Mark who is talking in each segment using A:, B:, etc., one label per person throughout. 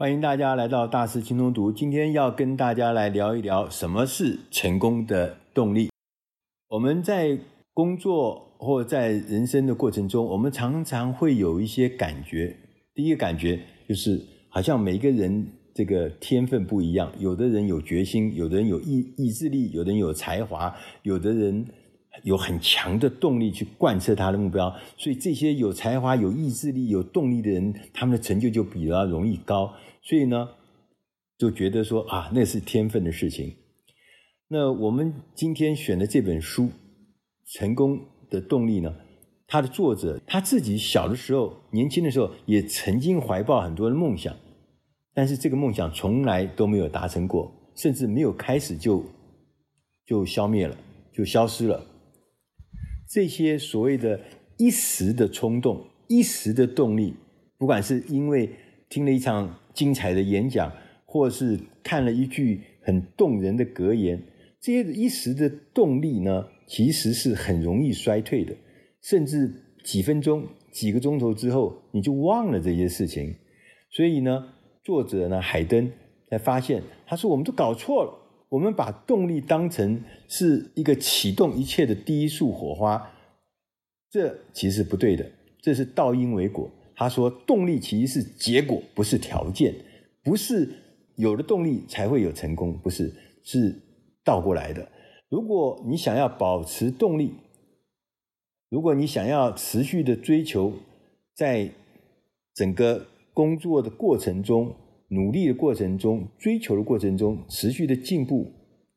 A: 欢迎大家来到大师轻松读。今天要跟大家来聊一聊什么是成功的动力。我们在工作或在人生的过程中，我们常常会有一些感觉。第一个感觉就是，好像每个人这个天分不一样，有的人有决心，有的人有意意志力，有的人有才华，有的人。有很强的动力去贯彻他的目标，所以这些有才华、有意志力、有动力的人，他们的成就就比较容易高。所以呢，就觉得说啊，那是天分的事情。那我们今天选的这本书《成功的动力》呢，它的作者他自己小的时候、年轻的时候，也曾经怀抱很多的梦想，但是这个梦想从来都没有达成过，甚至没有开始就就消灭了，就消失了。这些所谓的一时的冲动、一时的动力，不管是因为听了一场精彩的演讲，或是看了一句很动人的格言，这些一时的动力呢，其实是很容易衰退的，甚至几分钟、几个钟头之后，你就忘了这些事情。所以呢，作者呢，海登才发现，他说：“我们都搞错了。”我们把动力当成是一个启动一切的第一束火花，这其实不对的，这是倒因为果。他说，动力其实是结果，不是条件，不是有了动力才会有成功，不是，是倒过来的。如果你想要保持动力，如果你想要持续的追求，在整个工作的过程中，努力的过程中，追求的过程中，持续的进步，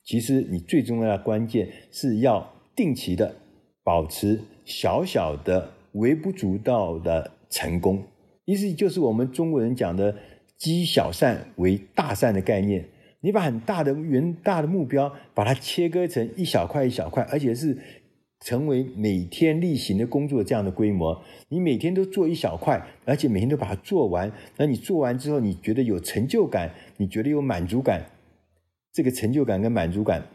A: 其实你最重要的关键是要定期的保持小小的、微不足道的成功。意思就是我们中国人讲的“积小善为大善”的概念。你把很大的、远大的目标，把它切割成一小块一小块，而且是。成为每天例行的工作这样的规模，你每天都做一小块，而且每天都把它做完。那你做完之后，你觉得有成就感，你觉得有满足感，这个成就感跟满足感，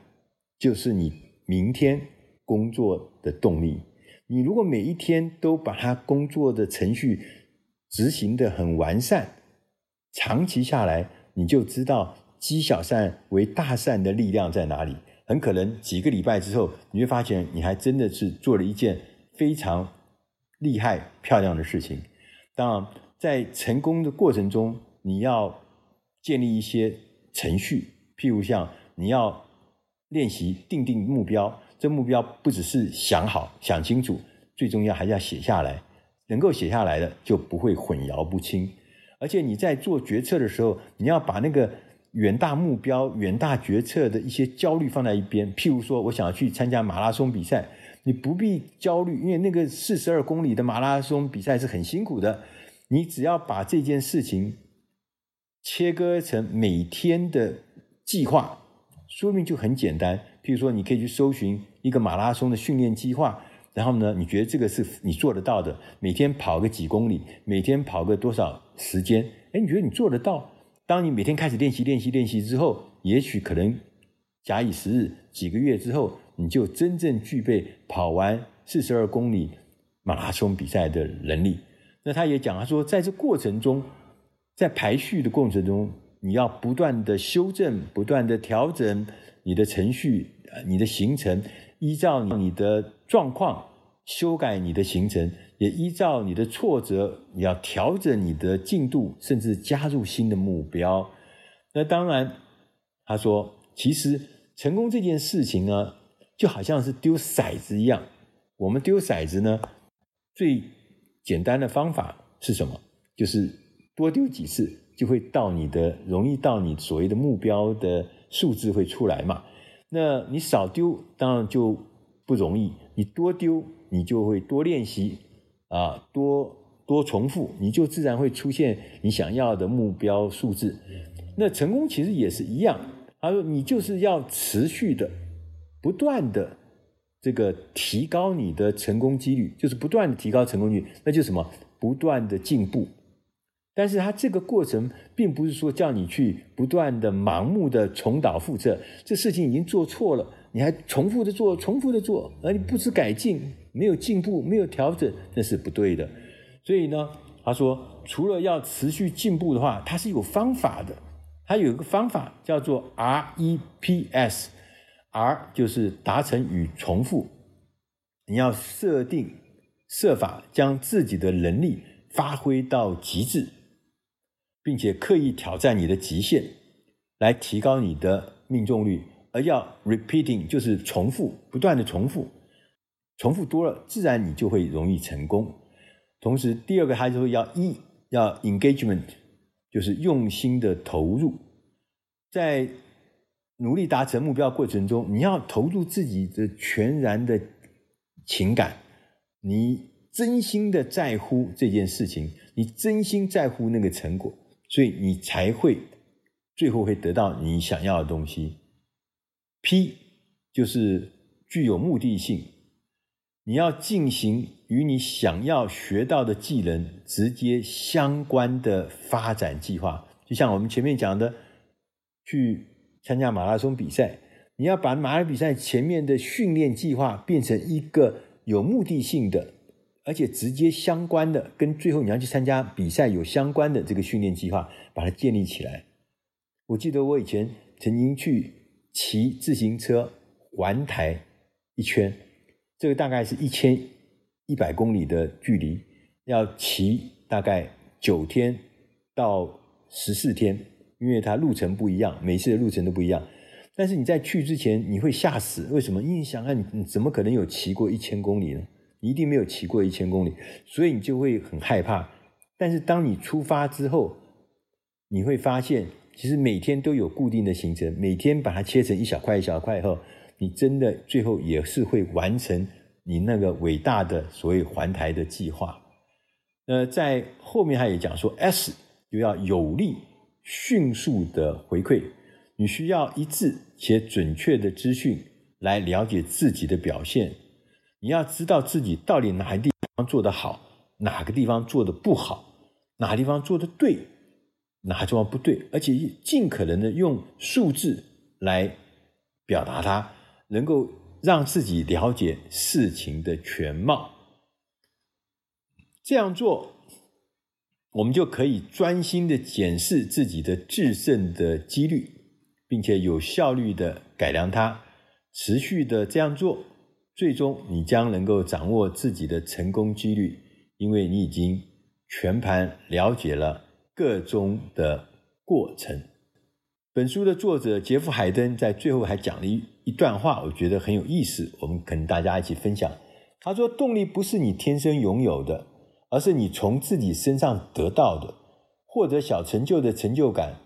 A: 就是你明天工作的动力。你如果每一天都把它工作的程序执行得很完善，长期下来，你就知道积小善为大善的力量在哪里。很可能几个礼拜之后，你会发现你还真的是做了一件非常厉害、漂亮的事情。当然，在成功的过程中，你要建立一些程序，譬如像你要练习定定目标，这目标不只是想好、想清楚，最重要还是要写下来。能够写下来的，就不会混淆不清。而且你在做决策的时候，你要把那个。远大目标、远大决策的一些焦虑放在一边。譬如说，我想要去参加马拉松比赛，你不必焦虑，因为那个四十二公里的马拉松比赛是很辛苦的。你只要把这件事情切割成每天的计划，说明就很简单。譬如说，你可以去搜寻一个马拉松的训练计划，然后呢，你觉得这个是你做得到的，每天跑个几公里，每天跑个多少时间？诶，你觉得你做得到？当你每天开始练习、练习、练习之后，也许可能假以时日，几个月之后，你就真正具备跑完四十二公里马拉松比赛的能力。那他也讲，他说，在这过程中，在排序的过程中，你要不断的修正、不断的调整你的程序、你的行程，依照你的状况修改你的行程。也依照你的挫折，你要调整你的进度，甚至加入新的目标。那当然，他说，其实成功这件事情呢，就好像是丢骰子一样。我们丢骰子呢，最简单的方法是什么？就是多丢几次，就会到你的容易到你所谓的目标的数字会出来嘛。那你少丢，当然就不容易；你多丢，你就会多练习。啊，多多重复，你就自然会出现你想要的目标数字。那成功其实也是一样，他说你就是要持续的、不断的这个提高你的成功几率，就是不断的提高成功率，那就是什么？不断的进步。但是他这个过程并不是说叫你去不断的盲目的重蹈覆辙，这事情已经做错了，你还重复的做，重复的做，而你不知改进。没有进步，没有调整，那是不对的。所以呢，他说，除了要持续进步的话，它是有方法的。它有一个方法叫做 REPS，R 就是达成与重复。你要设定设法将自己的能力发挥到极致，并且刻意挑战你的极限，来提高你的命中率。而要 repeating 就是重复，不断的重复，重复多了，自然你就会容易成功。同时，第二个还是会要 E，要 engagement，就是用心的投入，在努力达成目标过程中，你要投入自己的全然的情感，你真心的在乎这件事情，你真心在乎那个成果，所以你才会最后会得到你想要的东西。P 就是具有目的性，你要进行与你想要学到的技能直接相关的发展计划。就像我们前面讲的，去参加马拉松比赛，你要把马拉松比赛前面的训练计划变成一个有目的性的，而且直接相关的，跟最后你要去参加比赛有相关的这个训练计划，把它建立起来。我记得我以前曾经去。骑自行车环台一圈，这个大概是一千一百公里的距离，要骑大概九天到十四天，因为它路程不一样，每次的路程都不一样。但是你在去之前，你会吓死，为什么？因为你想看，你怎么可能有骑过一千公里呢？你一定没有骑过一千公里，所以你就会很害怕。但是当你出发之后，你会发现。其实每天都有固定的行程，每天把它切成一小块一小块以后，你真的最后也是会完成你那个伟大的所谓环台的计划。呃，在后面他也讲说，S 就要有力、迅速的回馈，你需要一致且准确的资讯来了解自己的表现，你要知道自己到底哪个地方做得好，哪个地方做得不好，哪个地方做得对。哪地方不对，而且尽可能的用数字来表达它，能够让自己了解事情的全貌。这样做，我们就可以专心的检视自己的制胜的几率，并且有效率的改良它。持续的这样做，最终你将能够掌握自己的成功几率，因为你已经全盘了解了。个中的过程。本书的作者杰夫·海登在最后还讲了一一段话，我觉得很有意思，我们跟大家一起分享。他说：“动力不是你天生拥有的，而是你从自己身上得到的。获得小成就的成就感，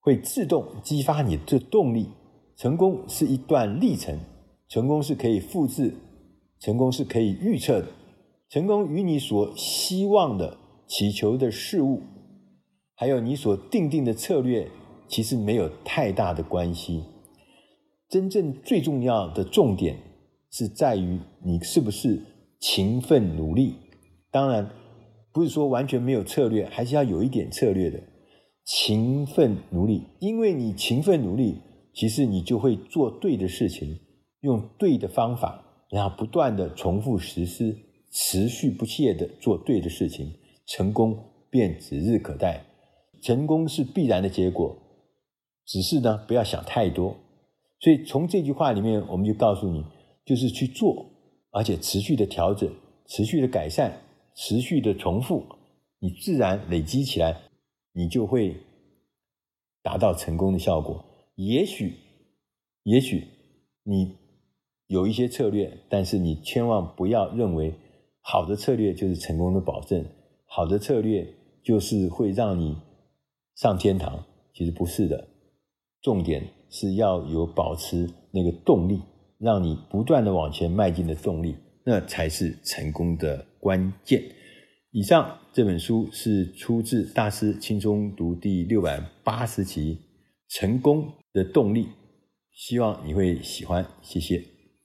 A: 会自动激发你的动力。成功是一段历程，成功是可以复制，成功是可以预测的，成功与你所希望的、祈求的事物。”还有你所定定的策略，其实没有太大的关系。真正最重要的重点是在于你是不是勤奋努力。当然，不是说完全没有策略，还是要有一点策略的。勤奋努力，因为你勤奋努力，其实你就会做对的事情，用对的方法，然后不断的重复实施，持续不懈的做对的事情，成功便指日可待。成功是必然的结果，只是呢，不要想太多。所以从这句话里面，我们就告诉你，就是去做，而且持续的调整，持续的改善，持续的重复，你自然累积起来，你就会达到成功的效果。也许，也许你有一些策略，但是你千万不要认为好的策略就是成功的保证，好的策略就是会让你。上天堂其实不是的，重点是要有保持那个动力，让你不断的往前迈进的动力，那才是成功的关键。以上这本书是出自大师轻松读第六百八十集《成功的动力》，希望你会喜欢，谢谢。